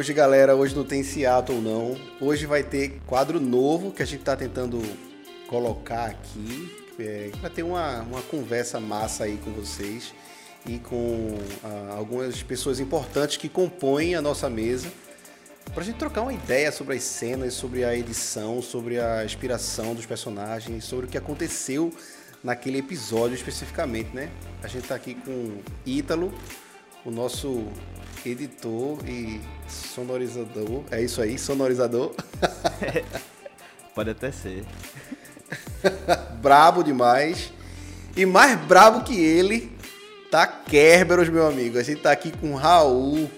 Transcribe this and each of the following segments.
hoje, galera, hoje não tem Seattle não. Hoje vai ter quadro novo que a gente está tentando colocar aqui. É, vai ter uma, uma conversa massa aí com vocês e com ah, algumas pessoas importantes que compõem a nossa mesa para a gente trocar uma ideia sobre as cenas, sobre a edição, sobre a inspiração dos personagens, sobre o que aconteceu naquele episódio especificamente, né? A gente está aqui com Ítalo, o nosso editor e sonorizador. É isso aí, sonorizador. Pode até ser. brabo demais. E mais brabo que ele, tá Kerberos, meu amigo. A gente tá aqui com o Raul,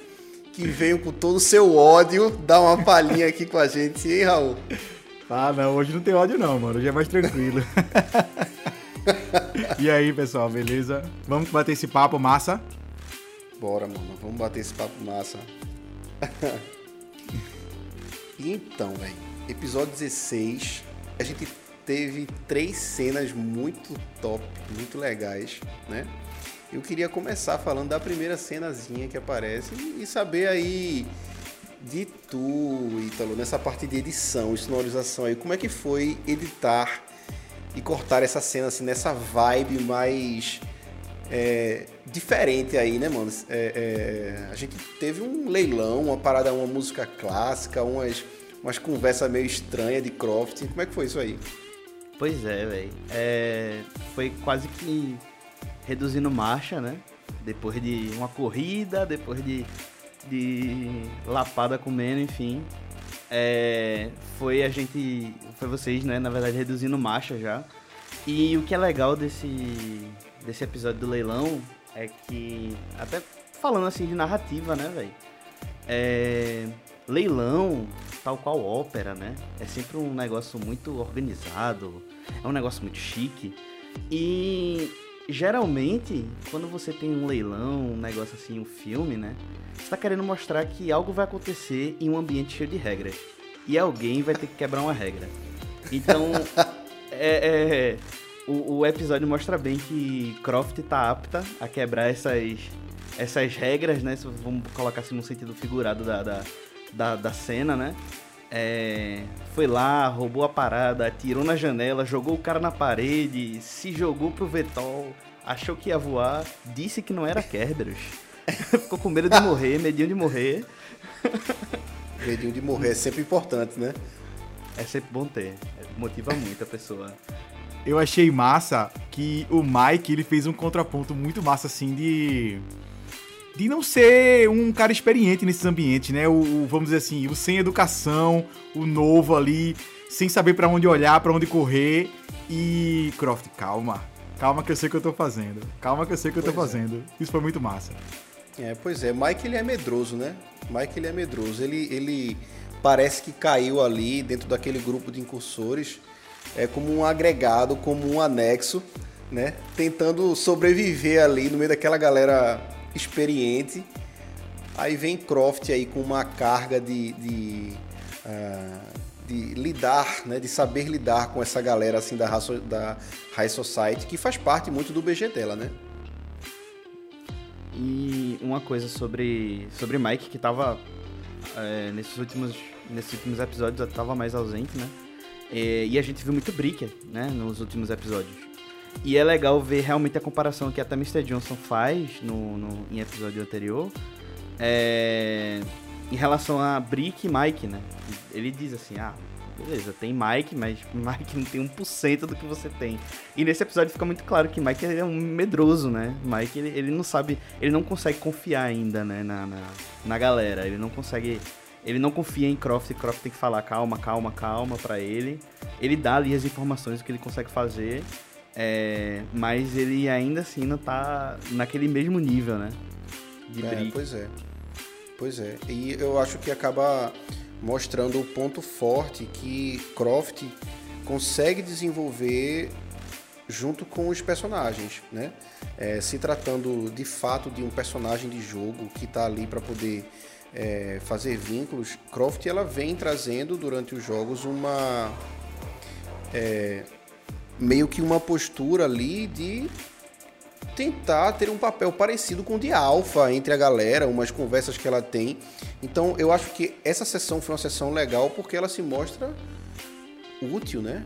que veio com todo o seu ódio dar uma palhinha aqui com a gente, hein, Raul? Ah, não, hoje não tem ódio não, mano. Hoje é mais tranquilo. e aí, pessoal, beleza? Vamos bater esse papo massa? Bora, mano. Vamos bater esse papo massa. então, velho. Episódio 16. A gente teve três cenas muito top, muito legais, né? Eu queria começar falando da primeira cenazinha que aparece e saber aí de tu, Ítalo, nessa parte de edição e sonorização aí, como é que foi editar e cortar essa cena assim, nessa vibe mais é, diferente aí, né, mano? É, é, a gente teve um leilão, uma parada, uma música clássica, umas, umas conversas meio estranhas de Croft. Como é que foi isso aí? Pois é, velho. É, foi quase que reduzindo marcha, né? Depois de uma corrida, depois de, de lapada comendo, enfim. É, foi a gente. Foi vocês, né? Na verdade, reduzindo marcha já. E o que é legal desse, desse episódio do leilão é que. Até falando assim de narrativa, né, velho? É, leilão, tal qual ópera, né? É sempre um negócio muito organizado, é um negócio muito chique. E geralmente, quando você tem um leilão, um negócio assim, um filme, né? Você tá querendo mostrar que algo vai acontecer em um ambiente cheio de regras. E alguém vai ter que quebrar uma regra. Então, é, é o, o, episódio mostra bem que Croft tá apta a quebrar essas, essas regras, né? Vamos colocar assim no sentido figurado da, da, da, da cena, né? É, foi lá, roubou a parada, atirou na janela, jogou o cara na parede, se jogou pro Vetol, achou que ia voar, disse que não era Kerberos. Ficou com medo de morrer, medinho de morrer. medinho de morrer é sempre importante, né? É sempre bom ter. Motiva muito a pessoa. Eu achei massa que o Mike ele fez um contraponto muito massa assim de de não ser um cara experiente nesses ambientes, né? O, o vamos dizer assim, o sem educação, o novo ali, sem saber para onde olhar, para onde correr. E Croft, calma. Calma que eu sei o que eu tô fazendo. Calma que eu sei o que eu tô pois é. fazendo. É. Isso foi muito massa. É, pois é. Mike ele é medroso, né? Mike ele é medroso. Ele, ele parece que caiu ali dentro daquele grupo de incursores é como um agregado, como um anexo, né? Tentando sobreviver ali no meio daquela galera experiente. Aí vem Croft aí com uma carga de, de, uh, de lidar, né, de saber lidar com essa galera assim da, da High Society, que faz parte muito do BG dela, né? E uma coisa sobre, sobre Mike, que tava é, nesses, últimos, nesses últimos episódios, tava mais ausente, né? E, e a gente viu muito Bricker, né, nos últimos episódios. E é legal ver realmente a comparação que até Mr. Johnson faz no, no em episódio anterior. É, em relação a Brick e Mike, né? Ele diz assim, ah, beleza, tem Mike, mas Mike não tem 1% do que você tem. E nesse episódio fica muito claro que Mike é um medroso, né? Mike, ele, ele não sabe, ele não consegue confiar ainda, né, na, na, na galera. Ele não consegue, ele não confia em Croft, e Croft tem que falar calma, calma, calma para ele. Ele dá ali as informações que ele consegue fazer é, mas ele ainda assim não tá naquele mesmo nível, né? De é, pois é. Pois é. E eu acho que acaba mostrando o ponto forte que Croft consegue desenvolver junto com os personagens, né? É, se tratando de fato de um personagem de jogo que está ali para poder é, fazer vínculos, Croft ela vem trazendo durante os jogos uma é, meio que uma postura ali de tentar ter um papel parecido com o de Alpha entre a galera, umas conversas que ela tem. Então eu acho que essa sessão foi uma sessão legal porque ela se mostra útil, né?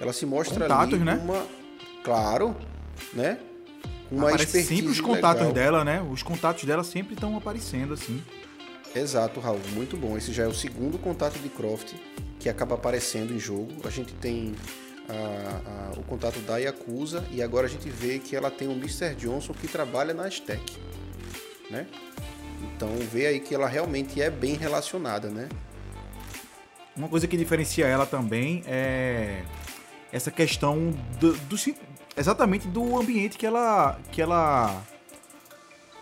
Ela se mostra Contatos, ali né? uma, claro, né? Uma Aparece sempre os contatos legal. dela, né? Os contatos dela sempre estão aparecendo, assim. Exato, Raul, muito bom. Esse já é o segundo contato de Croft que acaba aparecendo em jogo. A gente tem a- a- o contato da Yakuza e agora a gente vê que ela tem o Mr. Johnson que trabalha na Aztec, né? Então vê aí que ela realmente é bem relacionada, né? Uma coisa que diferencia ela também é essa questão do, do exatamente do ambiente que ela que ela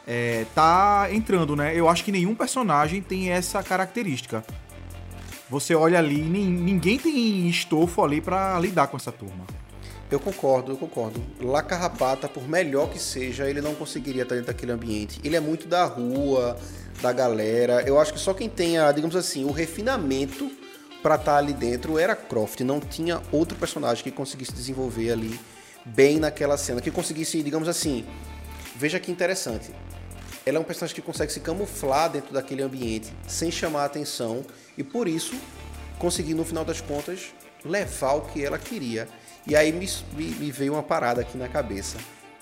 é, tá entrando, né? Eu acho que nenhum personagem tem essa característica. Você olha ali, nin- ninguém tem estofo ali pra lidar com essa turma. Eu concordo, eu concordo. La Carrapata, por melhor que seja, ele não conseguiria estar dentro daquele ambiente. Ele é muito da rua, da galera. Eu acho que só quem tenha, digamos assim, o refinamento pra estar ali dentro era Croft. Não tinha outro personagem que conseguisse desenvolver ali bem naquela cena, que conseguisse, digamos assim. Veja que interessante. Ela é um personagem que consegue se camuflar dentro daquele ambiente sem chamar a atenção e por isso conseguir no final das contas levar o que ela queria. E aí me, me- me veio uma parada aqui na cabeça,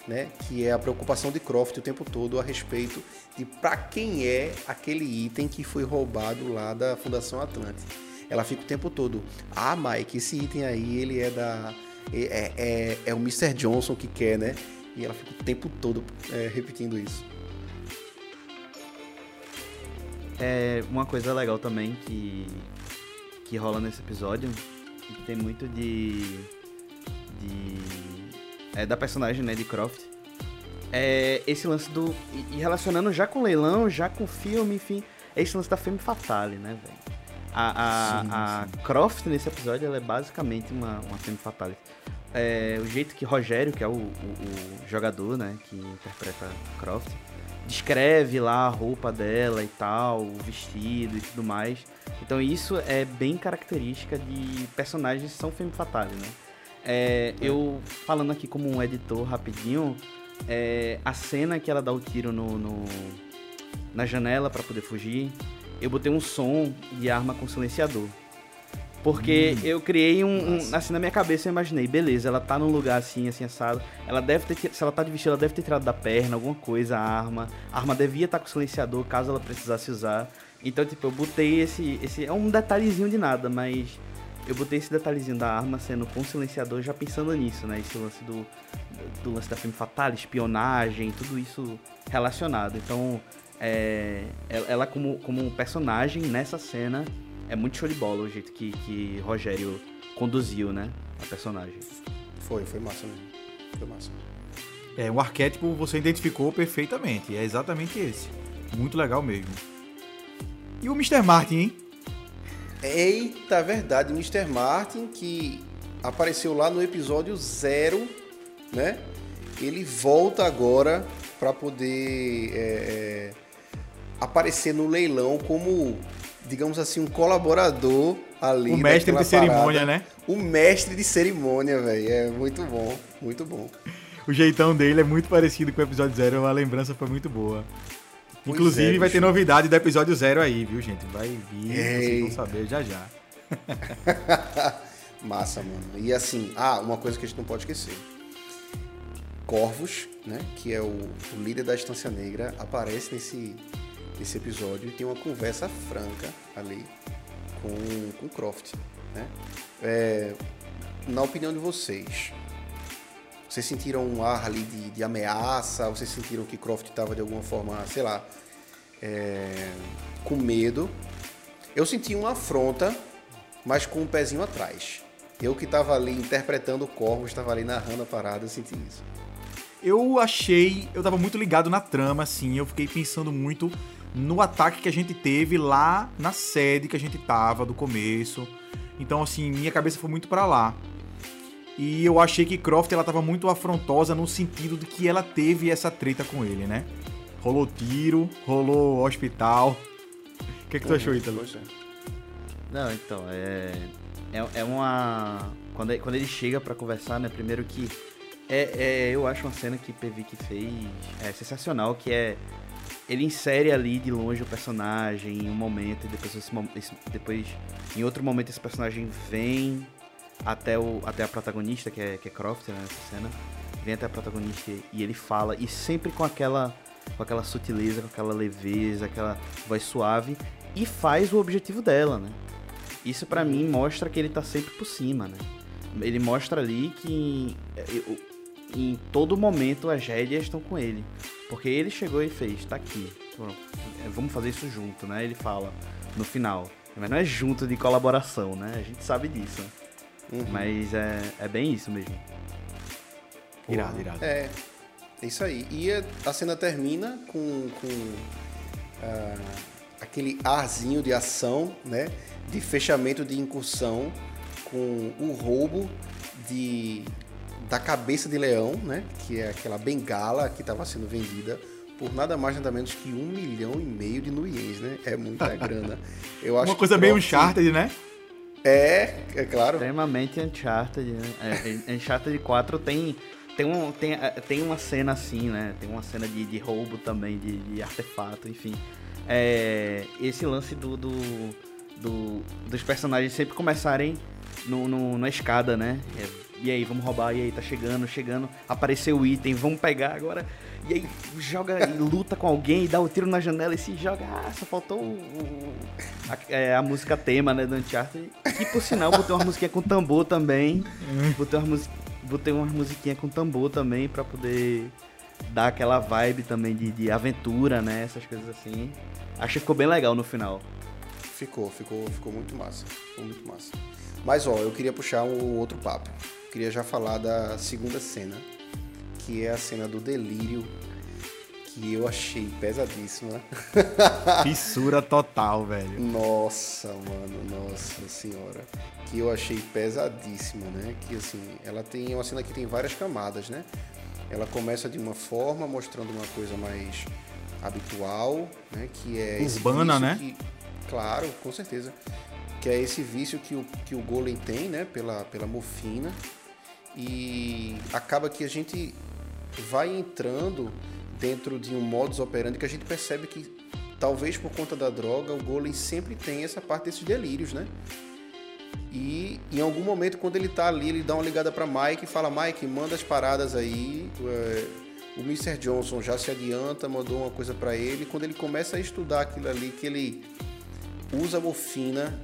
né? Que é a preocupação de Croft o tempo todo a respeito de para quem é aquele item que foi roubado lá da Fundação Atlante. Ela fica o tempo todo, ah, Mike, esse item aí ele é da é, é, é- é o Mr. Johnson que quer, né? E ela fica o tempo todo é, repetindo isso. É uma coisa legal também que, que rola nesse episódio, que tem muito de. de. É, da personagem, né, de Croft. É esse lance do. E relacionando já com o leilão, já com o filme, enfim. É esse lance da Femme Fatale, né, velho? A, a, Sim, a Croft nesse episódio ela é basicamente uma, uma Femme Fatale. É, o jeito que Rogério, que é o, o- o jogador, né, que interpreta Croft, descreve lá a roupa dela e tal, o vestido e tudo mais. Então isso é bem característica de personagens que são femme fatale, né? É, eu falando aqui como um editor rapidinho, é, a cena que ela dá o tiro no, no- na janela pra poder fugir, eu botei um som de arma com silenciador. Porque eu criei um, um-. Assim, na minha cabeça eu imaginei, beleza, ela tá num lugar assim, assim, assado. Ela deve ter. Se ela tá de vestido, ela deve ter tirado da perna, alguma coisa, a arma. A arma devia estar com silenciador caso ela precisasse usar. Então, tipo, eu botei esse. esse é um detalhezinho de nada, mas. Eu botei esse detalhezinho da arma sendo com silenciador já pensando nisso, né? Esse lance do, do lance da filme fatal, espionagem, tudo isso relacionado. Então, é, ela ela como, como um personagem nessa cena é muito show de bola o jeito que, que Rogério conduziu, né? A personagem. Foi, foi massa mesmo. Foi massa. É, o arquétipo você identificou perfeitamente. É exatamente esse. Muito legal mesmo. E o Mr. Martin, hein? Eita, verdade, Mr. Martin, que apareceu lá no episódio zero, né? Ele volta agora para poder é, é, aparecer no leilão como, digamos assim, um colaborador ali. O mestre de cerimônia, parada. né? O mestre de cerimônia, velho. É muito bom, muito bom. O jeitão dele é muito parecido com o episódio zero. A lembrança foi muito boa. Pois Inclusive, é, vai ter novidade do episódio zero aí, viu, gente? Vai vir, vocês Ei. vão saber já já. Massa, mano. E assim, ah, uma coisa que a gente não pode esquecer. Corvus, né, que é o, o líder da Estância Negra, aparece nesse, nesse episódio e tem uma conversa franca ali com, com Croft, né? É, na opinião de vocês, vocês sentiram um ar ali de, de ameaça? Vocês sentiram que Croft estava de alguma forma, sei lá, é, com medo? Eu senti uma afronta, mas com um pezinho atrás. Eu que estava ali interpretando o Corvus, estava ali narrando a parada, eu senti isso. Eu achei. Eu tava muito ligado na trama, assim. Eu fiquei pensando muito no ataque que a gente teve lá na sede que a gente tava do começo. Então, assim, minha cabeça foi muito pra lá. E eu achei que Croft ela tava muito afrontosa no sentido de que ela teve essa treta com ele, né? Rolou tiro, rolou hospital. O que, que tu achou, Ítalo? É. Não, então, é. É, é uma. Quando ele, quando ele chega pra conversar, né? Primeiro que É, é, eu acho uma cena que Pevic fez é sensacional, que é ele insere ali de longe o personagem em um momento e depois, esse, esse, depois em outro momento esse personagem vem até, o, até a protagonista, que é, que é Croft né, nessa cena, vem até a protagonista e ele fala, e sempre com aquela, com aquela sutileza, com aquela leveza, aquela voz suave, e faz o objetivo dela, né? Isso para mim mostra que ele tá sempre por cima, né? Ele mostra ali que em todo momento as rédeas estão com ele. Porque ele chegou e fez, tá aqui. É, vamos fazer isso junto, né? Ele fala no final. Mas não é junto de colaboração, né? A gente sabe disso. Uhum. Mas é, é bem isso mesmo. Irado, irado. É, é isso aí. E a cena termina com, com uh, aquele arzinho de ação, né? De fechamento de incursão com o roubo de da cabeça de leão, né? Que é aquela bengala que estava sendo vendida por nada mais nada menos que um milhão e meio de nuiens, né? É muita grana. Eu acho Uma coisa meio Uncharted, né? É, é claro. Extremamente Uncharted, né? É, Uncharted 4 tem tem, um, tem, é, tem uma cena assim, né? Tem uma cena de, de roubo também, de, de artefato, enfim. É, esse lance do, do, do, dos personagens sempre começarem no, no, na escada, né? É, e aí, vamos roubar, e aí, tá chegando, chegando, apareceu o item, vamos pegar agora. E aí, joga e luta com alguém, dá o um tiro na janela e se joga. Ah, só faltou a, é, a, música tema, né, do Uncharted. E por sinal, botei uma musiquinha com tambor também. Botei uma, botei uma musiquinha com tambor também pra poder dar aquela vibe também de, de aventura, né? Essas coisas assim. Acho que ficou bem legal no final. Ficou, ficou, ficou muito massa. Ficou muito massa. Mas ó, eu queria puxar um outro papo queria já falar da segunda cena, que é a cena do delírio, que eu achei pesadíssima. Fissura total, velho. Nossa, mano, nossa senhora. Que eu achei pesadíssima, né? Que assim, ela tem uma cena que tem várias camadas, né? Ela começa de uma forma, mostrando uma coisa mais habitual, né? Que é urbana, né? Que, claro, com certeza. Que é esse vício que o, que o Golem tem, né? Pela, pela morfina e acaba que a gente vai entrando dentro de um modus operandi que a gente percebe que talvez por conta da droga o Golem sempre tem essa parte desses delírios, né? E em algum momento quando ele tá ali, ele dá uma ligada para Mike e fala: "Mike, manda as paradas aí". É, o Mr. Johnson já se adianta, mandou uma coisa para ele. Quando ele começa a estudar aquilo ali que ele usa morfina,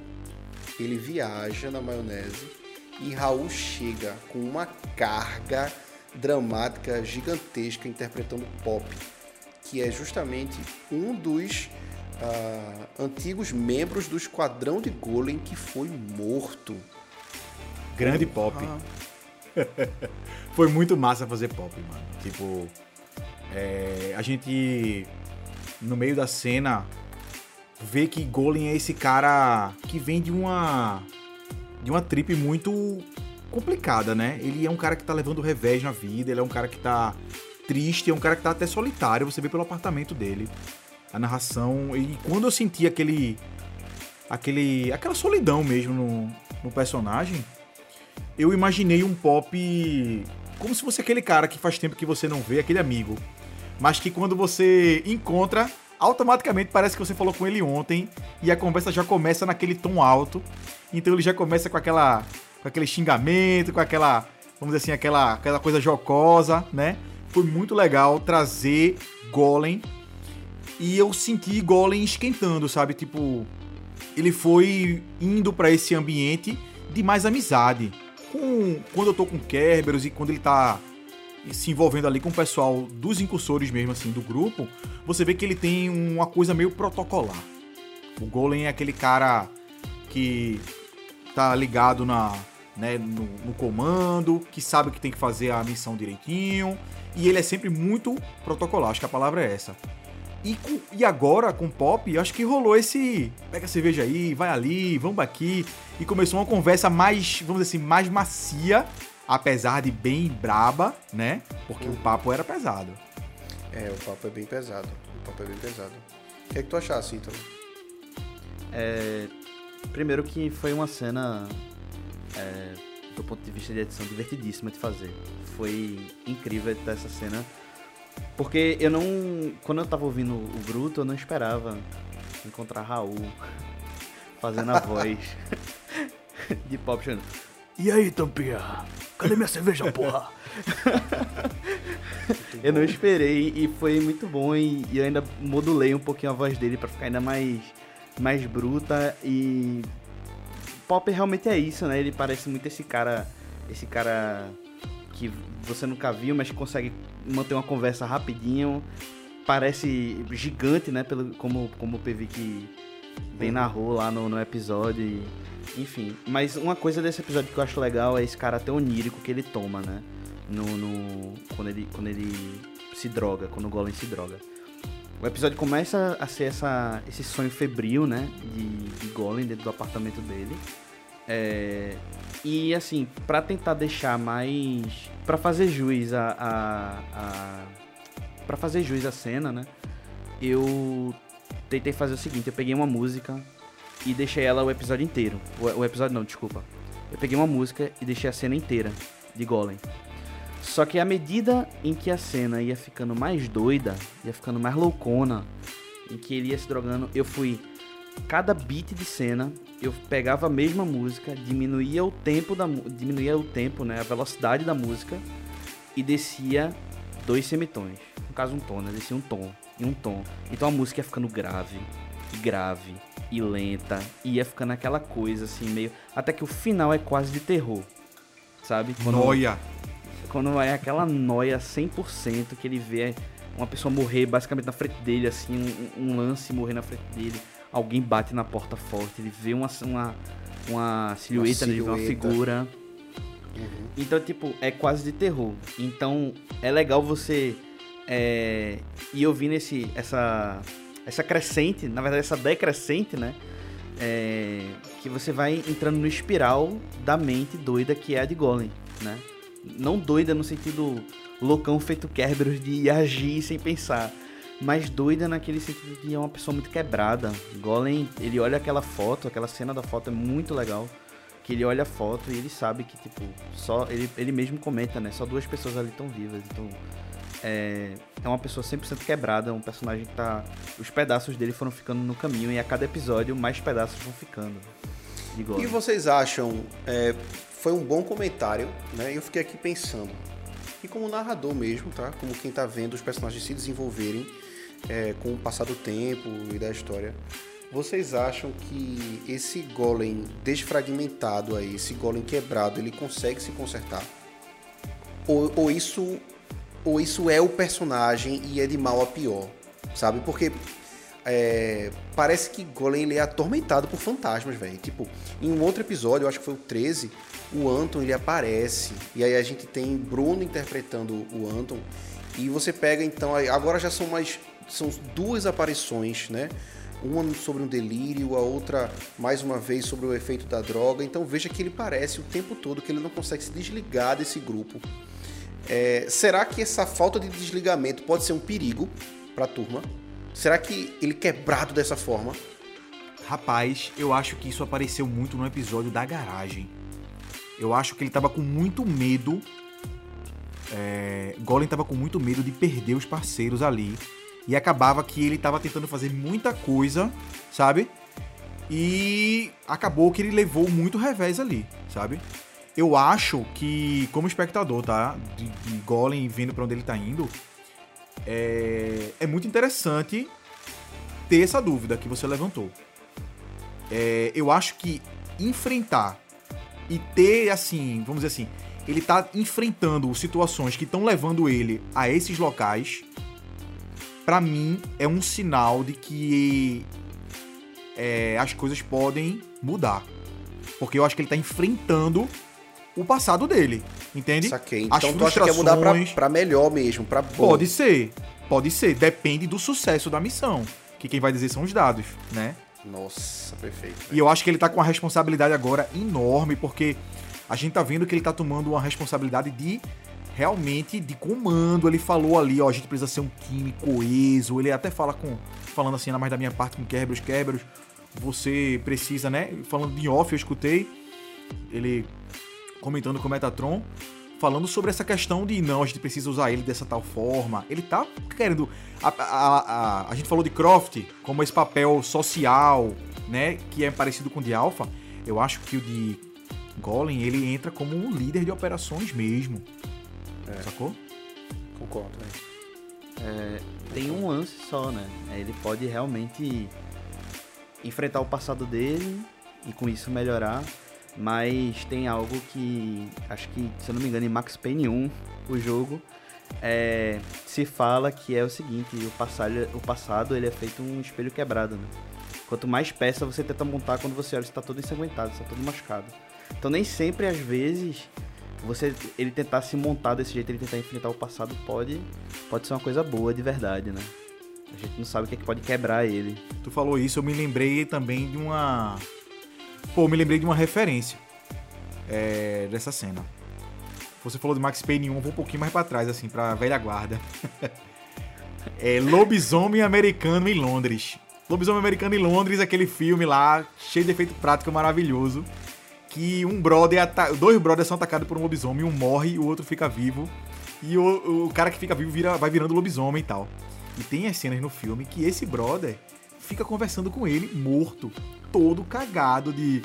ele viaja na maionese e Raul chega com uma carga dramática gigantesca interpretando pop, que é justamente um dos uh, antigos membros do esquadrão de Golem que foi morto. Grande pop. foi muito massa fazer pop, mano. Tipo, é, a gente no meio da cena vê que Golem é esse cara que vem de uma de uma trip muito complicada, né? Ele é um cara que tá levando revés na vida, ele é um cara que tá triste, é um cara que tá até solitário, você vê pelo apartamento dele. A narração. E quando eu senti aquele. aquele. aquela solidão mesmo no, no personagem, eu imaginei um pop. Como se fosse aquele cara que faz tempo que você não vê, aquele amigo. Mas que quando você encontra, automaticamente parece que você falou com ele ontem e a conversa já começa naquele tom alto. Então ele já começa com aquela com aquele xingamento, com aquela, vamos dizer assim, aquela, aquela coisa jocosa, né? Foi muito legal trazer Golem e eu senti Golem esquentando, sabe? Tipo, ele foi indo para esse ambiente de mais amizade. Com, quando eu tô com Kerberos e quando ele tá se envolvendo ali com o pessoal dos incursores mesmo, assim, do grupo, você vê que ele tem uma coisa meio protocolar. O Golem é aquele cara que tá ligado na, né, no, no, comando, que sabe que tem que fazer a missão direitinho, e ele é sempre muito protocolar, acho que a palavra é essa. E, com, e agora, com Pop, acho que rolou esse. Pega a cerveja aí, vai ali, vamos aqui. E começou uma conversa mais, vamos dizer assim, mais macia apesar de bem braba, né? Porque uhum. o papo era pesado. É, o papo é bem pesado. O papo é bem pesado. O que é que tu achaste, Ítalo? É, primeiro que foi uma cena é, do ponto de vista de edição, divertidíssima de fazer. Foi incrível editar essa cena. Porque eu não. Quando eu tava ouvindo o Bruto, eu não esperava encontrar Raul fazendo a voz de Pop Channel. E aí, Tampinha? Cadê minha cerveja, porra? eu não esperei e foi muito bom e, eu ainda modulei um pouquinho a voz dele para ficar ainda mais, mais bruta e Pop realmente é isso, né? Ele parece muito esse cara, esse cara que você nunca viu, mas consegue manter uma conversa rapidinho. Parece gigante, né? Pelo, como, como o PV que bem narrou lá no, no episódio. E, enfim. Mas uma coisa desse episódio que eu acho legal é esse caráter onírico que ele toma, né? No, no, quando, ele, quando ele se droga, quando o Golem se droga. O episódio começa a ser essa, esse sonho febril, né? De, de Golem dentro do apartamento dele. É, e assim, para tentar deixar mais. para fazer juiz a. a, a para fazer juiz a cena, né? Eu tentei fazer o seguinte: eu peguei uma música e deixei ela o episódio inteiro. O, o episódio não, desculpa. Eu peguei uma música e deixei a cena inteira de Golem. Só que à medida em que a cena ia ficando mais doida, ia ficando mais loucona, em que ele ia se drogando, eu fui. Cada beat de cena, eu pegava a mesma música, diminuía o tempo da diminuía o tempo, né, a velocidade da música e descia dois semitons. No caso um tom, né, descia um tom e um tom. Então a música ia ficando grave, grave e lenta, e ia ficando aquela coisa assim meio até que o final é quase de terror. Sabe? Quando, Noia quando é aquela noia 100% que ele vê uma pessoa morrer basicamente na frente dele, assim, um, um, lance morrer na frente dele, alguém bate na porta forte, ele vê uma, uma, uma silhueta, uma, silhueta. Né, ele vê uma figura. Uhum. Então, tipo, é quase de terror. Então, é legal você é, ir ouvindo esse, essa, essa crescente, na verdade, essa decrescente, né? É, que você vai entrando no espiral da mente doida que é a de Golem, né? Não doida no sentido loucão feito Kerberos de agir sem pensar. Mas doida naquele sentido de é uma pessoa muito quebrada. Golem, ele olha aquela foto, aquela cena da foto é muito legal. Que ele olha a foto e ele sabe que, tipo, só. Ele, ele mesmo comenta, né? Só duas pessoas ali estão vivas. Então. É, é uma pessoa 100% quebrada, um personagem que tá. Os pedaços dele foram ficando no caminho e a cada episódio mais pedaços vão ficando. E vocês acham? É, foi um bom comentário, né? Eu fiquei aqui pensando. E como narrador mesmo, tá? Como quem tá vendo os personagens se desenvolverem é, com o passar do tempo e da história. Vocês acham que esse golem desfragmentado aí, esse golem quebrado, ele consegue se consertar? Ou, ou isso ou isso é o personagem e é de mal a pior, sabe? Porque é, parece que Golem é atormentado por fantasmas, velho. Tipo, em um outro episódio, eu acho que foi o 13, o Anton ele aparece e aí a gente tem Bruno interpretando o Anton e você pega então agora já são mais são duas aparições, né? Uma sobre um delírio, a outra mais uma vez sobre o efeito da droga. Então veja que ele parece o tempo todo que ele não consegue se desligar desse grupo. É, será que essa falta de desligamento pode ser um perigo para a turma? Será que ele quebrado dessa forma? Rapaz, eu acho que isso apareceu muito no episódio da garagem. Eu acho que ele tava com muito medo. É, Golem tava com muito medo de perder os parceiros ali. E acabava que ele tava tentando fazer muita coisa, sabe? E acabou que ele levou muito revés ali, sabe? Eu acho que, como espectador, tá? De, de Golem vendo para onde ele tá indo, é, é muito interessante ter essa dúvida que você levantou. É, eu acho que enfrentar e ter, assim, vamos dizer assim, ele tá enfrentando situações que estão levando ele a esses locais, para mim é um sinal de que é, as coisas podem mudar. Porque eu acho que ele tá enfrentando o passado dele, entende? Saquei. As então tu acha que é mudar pra, pra melhor mesmo, pra bom. Pode ser, pode ser. Depende do sucesso da missão. Que quem vai dizer são os dados, né? Nossa, perfeito. E eu acho que ele tá com uma responsabilidade agora enorme, porque a gente tá vendo que ele tá tomando uma responsabilidade de realmente de comando. Ele falou ali, ó, a gente precisa ser um time coeso. Ele até fala com. Falando assim, na mais da minha parte com Kerberos, Kerberos, você precisa, né? Falando de off, eu escutei. Ele comentando com o Metatron, falando sobre essa questão de não, a gente precisa usar ele dessa tal forma. Ele tá querendo. A, a, a, a gente falou de Croft como esse papel social, né? Que é parecido com o de Alpha. Eu acho que o de Golem ele entra como um líder de operações mesmo. É. Sacou? Concordo, né? É, tem um lance só, né? Ele pode realmente enfrentar o passado dele e com isso melhorar. Mas tem algo que acho que, se eu não me engano, em Max Payne 1, o jogo, é, se fala que é o seguinte, o passado, o passado ele é feito um espelho quebrado, né? Quanto mais peça você tenta montar, quando você olha, você tá todo ensanguentado, você tá todo machucado. Então nem sempre, às vezes, você ele tentar se montar desse jeito, ele tentar enfrentar o passado, pode, pode ser uma coisa boa de verdade, né? A gente não sabe o que, é que pode quebrar ele. Tu falou isso, eu me lembrei também de uma. Pô, me lembrei de uma referência é, dessa cena. Você falou de Max Payne 1, vou um pouquinho mais pra trás, assim, pra velha guarda. é Lobisomem Americano em Londres. Lobisomem Americano em Londres, aquele filme lá, cheio de efeito prático maravilhoso. Que um brother, dois brothers são atacados por um lobisomem, um morre e o outro fica vivo. E o, o cara que fica vivo vira, vai virando lobisomem e tal. E tem as cenas no filme que esse brother fica conversando com ele, morto, todo cagado de,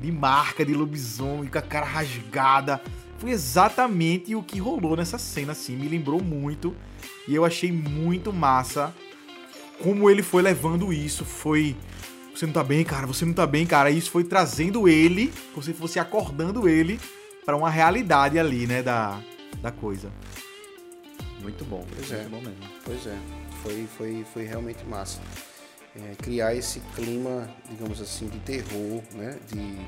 de marca de lobisomem, com a cara rasgada. Foi exatamente o que rolou nessa cena, assim. Me lembrou muito. E eu achei muito massa como ele foi levando isso. Foi. Você não tá bem, cara, você não tá bem, cara. E isso foi trazendo ele, como se fosse acordando ele para uma realidade ali, né, da, da coisa. Muito bom, pois muito é. bom mesmo. Pois é, foi, foi, foi realmente massa. É, criar esse clima, digamos assim, de terror, né? De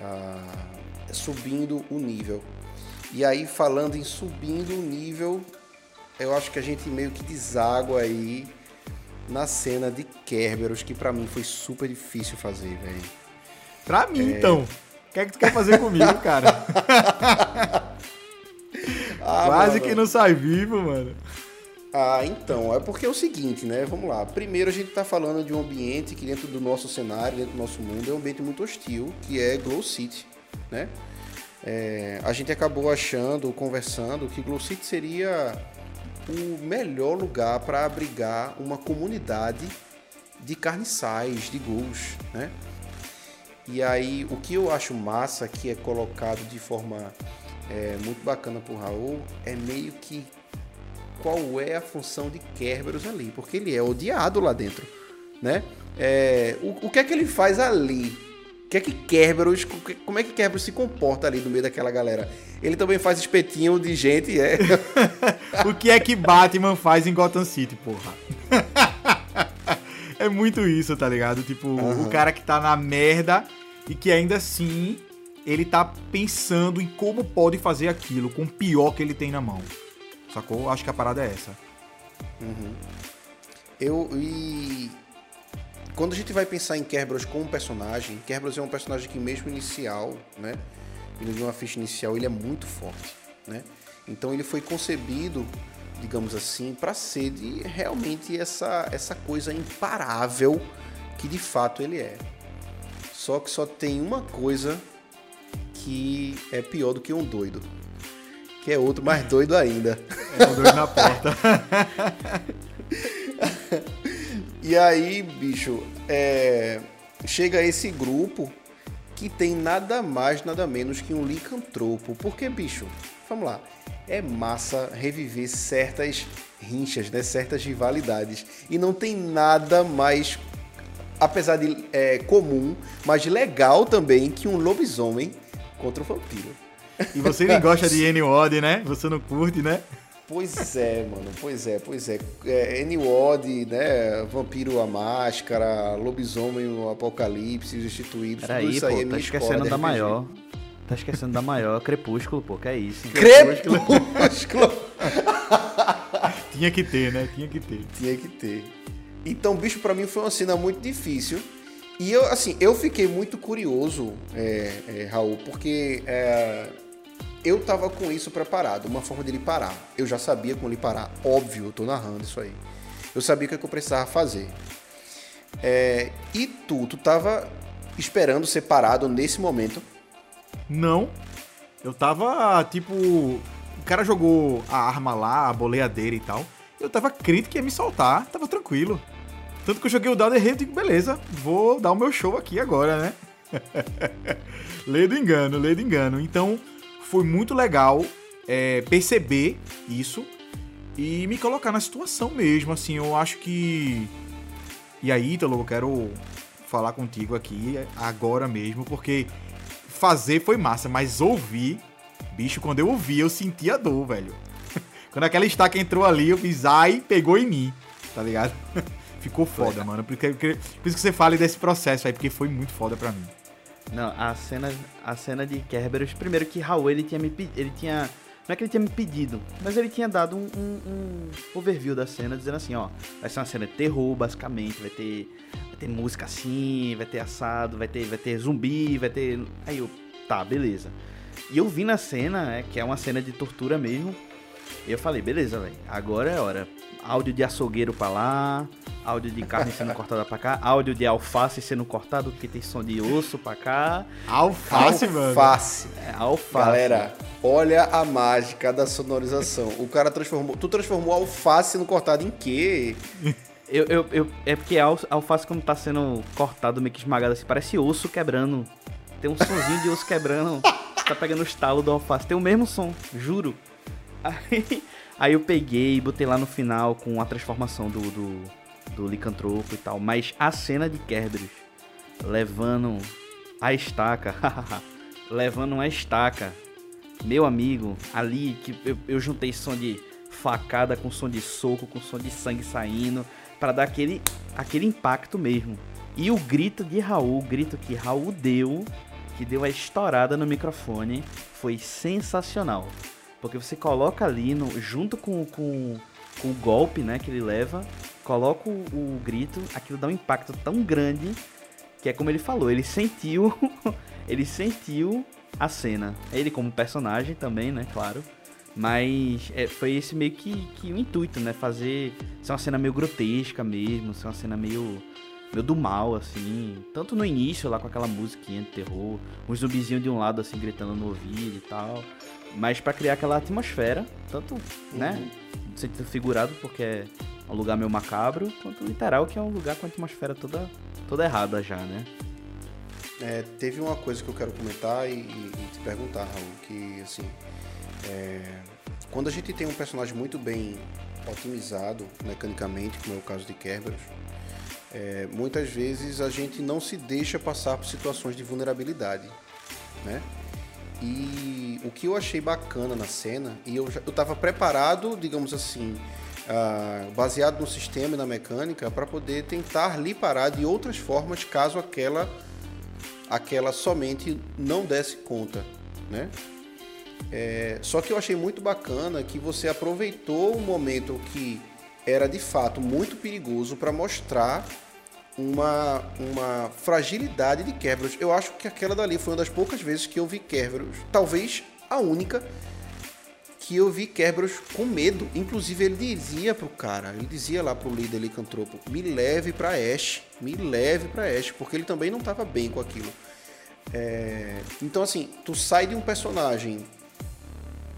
ah, subindo o nível. E aí, falando em subindo o nível, eu acho que a gente meio que deságua aí na cena de Kerberos, que para mim foi super difícil fazer, velho. Pra mim, é... então. O que é que tu quer fazer comigo, cara? ah, Quase mano. que não sai vivo, mano. Ah, então, é porque é o seguinte, né? Vamos lá. Primeiro a gente tá falando de um ambiente que dentro do nosso cenário, dentro do nosso mundo, é um ambiente muito hostil, que é Glow City, né? É, a gente acabou achando, conversando, que Glow City seria o melhor lugar para abrigar uma comunidade de carniçais, de ghouls, né? E aí, o que eu acho massa, que é colocado de forma é, muito bacana por Raul, é meio que qual é a função de Kerberos ali, porque ele é odiado lá dentro, né? É, o, o que é que ele faz ali? O que é que Kerberos, como é que Kerberos se comporta ali no meio daquela galera? Ele também faz espetinho de gente, é. o que é que Batman faz em Gotham City, porra? é muito isso, tá ligado? Tipo, uhum. o cara que tá na merda e que ainda assim ele tá pensando em como pode fazer aquilo com o pior que ele tem na mão. Sacou? Acho que a parada é essa. Uhum. Eu. E. Quando a gente vai pensar em Kerberos como personagem, Kerberos é um personagem que, mesmo inicial, né? Ele de uma ficha inicial, ele é muito forte, né? Então ele foi concebido, digamos assim, para ser de realmente essa, essa coisa imparável que de fato ele é. Só que só tem uma coisa que é pior do que um doido que é outro mais doido ainda. É o doido na porta. e aí, bicho, é... chega esse grupo que tem nada mais, nada menos que um licantropo. Porque, bicho, vamos lá, é massa reviver certas rinchas, né? certas rivalidades. E não tem nada mais, apesar de é, comum, mas legal também que um lobisomem contra o vampiro. E você nem gosta de N-Word, né? Você não curte, né? Pois é, mano, pois é, pois é. é N-Word, né? Vampiro a Máscara, Lobisomem o Apocalipse, os Instituídos, Peraí, tudo isso pô, aí é tá esquecendo da maior. Tá esquecendo da maior, Crepúsculo, pô, que é isso? Crepúsculo! Tinha que ter, né? Tinha que ter. Tinha que ter. Então, bicho, para mim foi uma cena muito difícil. E eu, assim, eu fiquei muito curioso, é, é, Raul, porque é, eu tava com isso preparado, uma forma de ele parar. Eu já sabia como ele parar, óbvio, eu tô narrando isso aí. Eu sabia o que, é que eu precisava fazer. É, e tu, tu tava esperando ser parado nesse momento? Não. Eu tava, tipo. O cara jogou a arma lá, a boleadeira e tal. Eu tava crente que ia me soltar, tava tranquilo. Tanto que eu joguei o dado e digo, beleza, vou dar o meu show aqui agora, né? lei do engano, lei do engano. Então, foi muito legal é, perceber isso e me colocar na situação mesmo, assim, eu acho que... E aí, Ítalo, eu quero falar contigo aqui agora mesmo, porque fazer foi massa, mas ouvir, bicho, quando eu ouvi, eu senti a dor, velho. quando aquela estaca entrou ali, eu fiz ai, pegou em mim, tá ligado? Ficou foda, mano. Por, por, por isso que você fale desse processo aí, porque foi muito foda pra mim. Não, a cena, a cena de Kerberos, primeiro que Raul, ele tinha me ele tinha não é que ele tinha me pedido, mas ele tinha dado um, um, um, overview da cena, dizendo assim, ó, vai ser uma cena de terror, basicamente, vai ter, vai ter música assim, vai ter assado, vai ter, vai ter zumbi, vai ter... Aí eu, tá, beleza. E eu vi na cena, é, que é uma cena de tortura mesmo, e eu falei, beleza, velho, agora é hora. Áudio de açougueiro pra lá, áudio de carne sendo cortada pra cá, áudio de alface sendo cortado, porque tem som de osso pra cá. Alface, mano? Alface. É, alface. Galera, olha a mágica da sonorização. O cara transformou. Tu transformou alface no cortado em quê? Eu, eu, eu, é porque a alface, quando tá sendo cortado, meio que esmagado assim, parece osso quebrando. Tem um sonzinho de osso quebrando. tá pegando o estalo do alface. Tem o mesmo som, juro. Aí, aí eu peguei e botei lá no final com a transformação do, do, do licantropo e tal. Mas a cena de Kerberos levando a estaca, levando uma estaca, meu amigo, ali que eu, eu juntei som de facada com som de soco, com som de sangue saindo, para dar aquele, aquele impacto mesmo. E o grito de Raul, o grito que Raul deu, que deu a estourada no microfone, foi sensacional. Porque você coloca ali, no, junto com, com, com o golpe né, que ele leva, coloca o, o grito, aquilo dá um impacto tão grande que é como ele falou, ele sentiu, ele sentiu a cena. Ele como personagem também, né, claro. Mas é, foi esse meio que, que o intuito, né? Fazer ser uma cena meio grotesca mesmo, ser uma cena meio, meio do mal, assim. Tanto no início, lá com aquela musiquinha de terror, um zumbizinho de um lado, assim, gritando no ouvido e tal. Mas para criar aquela atmosfera, tanto, né, uhum. né? No sentido figurado, porque é um lugar meio macabro, quanto literal, que é um lugar com a atmosfera toda, toda errada já, né? É, teve uma coisa que eu quero comentar e, e, e te perguntar, Raul, que assim, é, quando a gente tem um personagem muito bem otimizado mecanicamente, como é o caso de Kerberos, é, muitas vezes a gente não se deixa passar por situações de vulnerabilidade, né? E o que eu achei bacana na cena, e eu, já, eu tava preparado, digamos assim, uh, baseado no sistema e na mecânica, para poder tentar lhe parar de outras formas caso aquela, aquela somente não desse conta, né? É, só que eu achei muito bacana que você aproveitou o momento que era de fato muito perigoso para mostrar uma, uma fragilidade de Kerberos. Eu acho que aquela dali foi uma das poucas vezes que eu vi Kerberos, talvez a única, que eu vi Kerberos com medo. Inclusive ele dizia pro cara, ele dizia lá pro líder licantropo, me leve para Ash, me leve para Ash, porque ele também não estava bem com aquilo. É... Então assim, tu sai de um personagem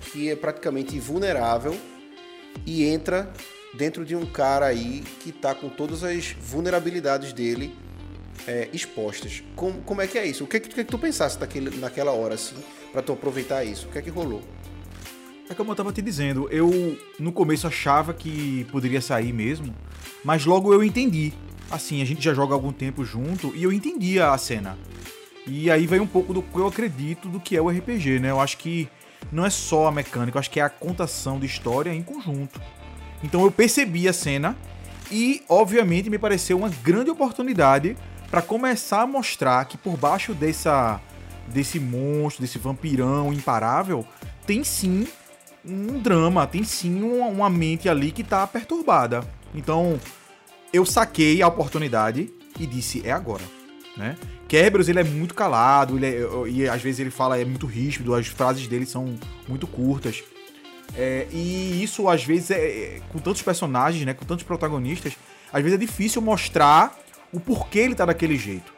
que é praticamente invulnerável e entra dentro de um cara aí que tá com todas as vulnerabilidades dele é, expostas. Como, como é que é isso? O que, é que, é que tu pensasse naquele, naquela hora, assim, para tu aproveitar isso? O que é que rolou? É como eu tava te dizendo, eu no começo achava que poderia sair mesmo, mas logo eu entendi. Assim, a gente já joga algum tempo junto e eu entendia a cena. E aí vem um pouco do que eu acredito do que é o RPG, né? Eu acho que não é só a mecânica, eu acho que é a contação de história em conjunto. Então eu percebi a cena e, obviamente, me pareceu uma grande oportunidade para começar a mostrar que por baixo dessa, desse monstro, desse vampirão imparável, tem sim um drama, tem sim uma, uma mente ali que está perturbada. Então eu saquei a oportunidade e disse: é agora. Né? Kerberos ele é muito calado, ele é, e às vezes ele fala é muito ríspido, as frases dele são muito curtas. É, e isso, às vezes, é, é, com tantos personagens, né? Com tantos protagonistas, às vezes é difícil mostrar o porquê ele tá daquele jeito.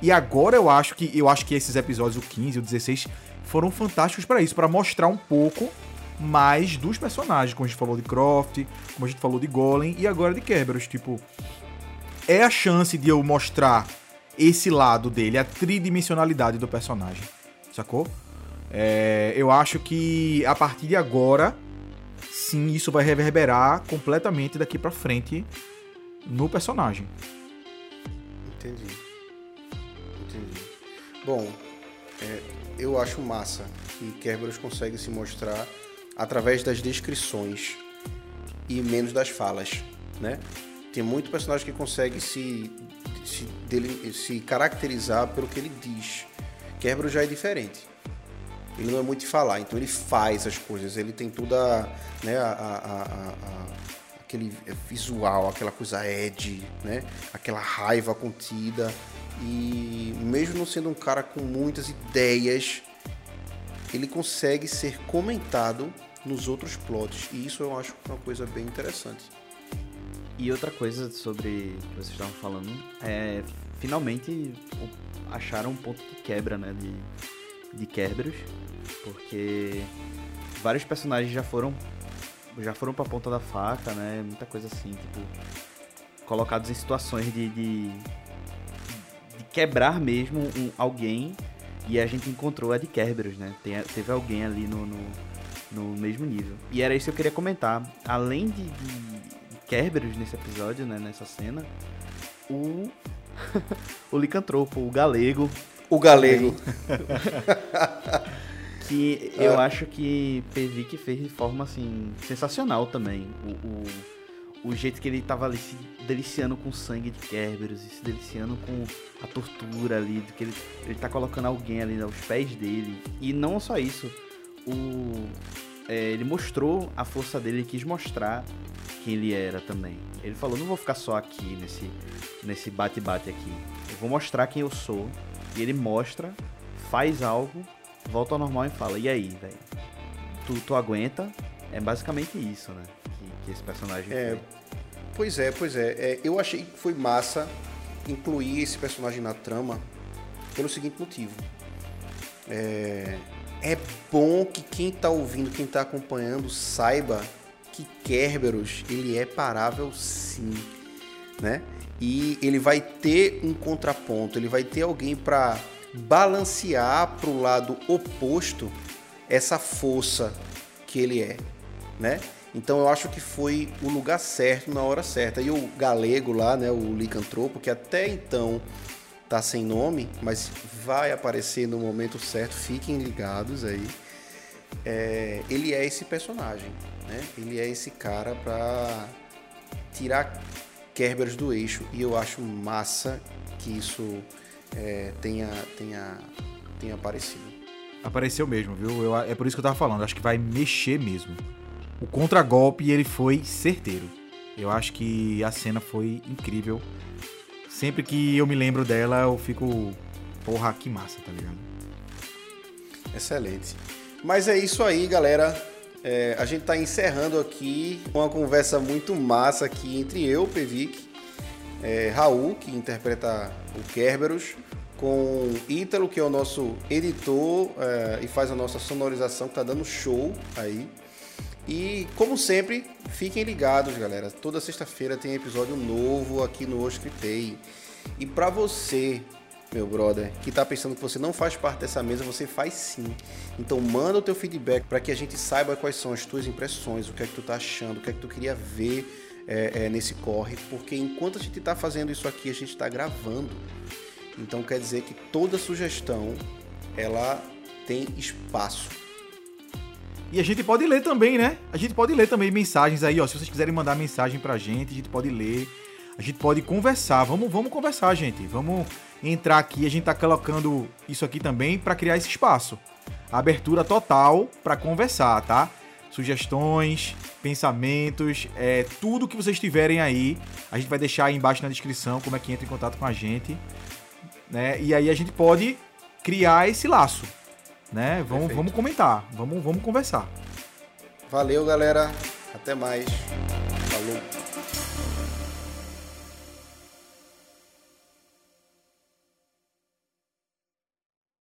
E agora eu acho que eu acho que esses episódios, o 15 e o 16, foram fantásticos para isso, para mostrar um pouco mais dos personagens, como a gente falou de Croft, como a gente falou de Golem e agora de Kerberos, tipo, é a chance de eu mostrar esse lado dele, a tridimensionalidade do personagem, sacou? É, eu acho que a partir de agora, sim, isso vai reverberar completamente daqui para frente no personagem. Entendi. Entendi. Bom, é, eu acho massa que Kerberos consegue se mostrar através das descrições e menos das falas, né? Tem muito personagem que consegue se, se, dele, se caracterizar pelo que ele diz. Kerberos já é diferente. Ele não é muito de falar, então ele faz as coisas, ele tem toda né, a, a, a, aquele visual, aquela coisa ed, né? Aquela raiva contida. E mesmo não sendo um cara com muitas ideias, ele consegue ser comentado nos outros plots. E isso eu acho uma coisa bem interessante. E outra coisa sobre que vocês estavam falando é finalmente acharam um ponto de quebra, né, de, de Kerberos, porque vários personagens já foram já foram pra ponta da faca, né, muita coisa assim, tipo colocados em situações de, de, de quebrar mesmo um, alguém e a gente encontrou a de Kerberos, né, Tem, teve alguém ali no, no, no, mesmo nível. E era isso que eu queria comentar. Além de, de Kerberos nesse episódio, né, nessa cena, o o licantropo, o galego. O galego. que eu ah. acho que Pevic fez de forma assim sensacional também. O, o, o, jeito que ele tava ali se deliciando com o sangue de Kerberos e se deliciando com a tortura ali, do que ele, ele tá colocando alguém ali aos pés dele. E não só isso, o, é, ele mostrou a força dele, ele quis mostrar quem ele era também. Ele falou, não vou ficar só aqui nesse nesse bate-bate aqui. Eu vou mostrar quem eu sou. E ele mostra, faz algo, volta ao normal e fala, e aí, velho? Tu, tu aguenta? É basicamente isso, né? Que, que esse personagem é, Pois é, pois é. é. Eu achei que foi massa incluir esse personagem na trama pelo seguinte motivo. É, é bom que quem tá ouvindo, quem tá acompanhando, saiba que Kerberos ele é parável sim, né? E ele vai ter um contraponto, ele vai ter alguém para balancear para o lado oposto essa força que ele é, né? Então eu acho que foi o lugar certo na hora certa. E o galego lá, né, o licantropo, que até então tá sem nome, mas vai aparecer no momento certo, fiquem ligados aí. É, ele é esse personagem, né? Ele é esse cara para tirar Kerberos do eixo e eu acho massa que isso é, tenha, tenha, tenha aparecido. Apareceu mesmo, viu? Eu, é por isso que eu tava falando, acho que vai mexer mesmo. O contragolpe ele foi certeiro. Eu acho que a cena foi incrível. Sempre que eu me lembro dela, eu fico. Porra, que massa, tá ligado? Excelente. Mas é isso aí, galera. É, a gente está encerrando aqui uma conversa muito massa aqui entre eu, Pevic, é, Raul, que interpreta o Kerberos, com Ítalo, que é o nosso editor é, e faz a nossa sonorização, que tá dando show aí. E, como sempre, fiquem ligados, galera. Toda sexta-feira tem episódio novo aqui no Oscritei. E para você meu brother, que tá pensando que você não faz parte dessa mesa, você faz sim. Então manda o teu feedback para que a gente saiba quais são as tuas impressões, o que é que tu tá achando, o que é que tu queria ver é, é, nesse corre, porque enquanto a gente tá fazendo isso aqui, a gente está gravando. Então quer dizer que toda sugestão ela tem espaço. E a gente pode ler também, né? A gente pode ler também mensagens aí, ó. Se vocês quiserem mandar mensagem pra gente, a gente pode ler. A gente pode conversar. Vamos, vamos conversar, gente. Vamos entrar aqui, a gente tá colocando isso aqui também para criar esse espaço. Abertura total para conversar, tá? Sugestões, pensamentos, é, tudo que vocês tiverem aí, a gente vai deixar aí embaixo na descrição como é que entra em contato com a gente, né? E aí a gente pode criar esse laço, né? Vamos, vamos comentar, vamos, vamos conversar. Valeu, galera. Até mais. Falou.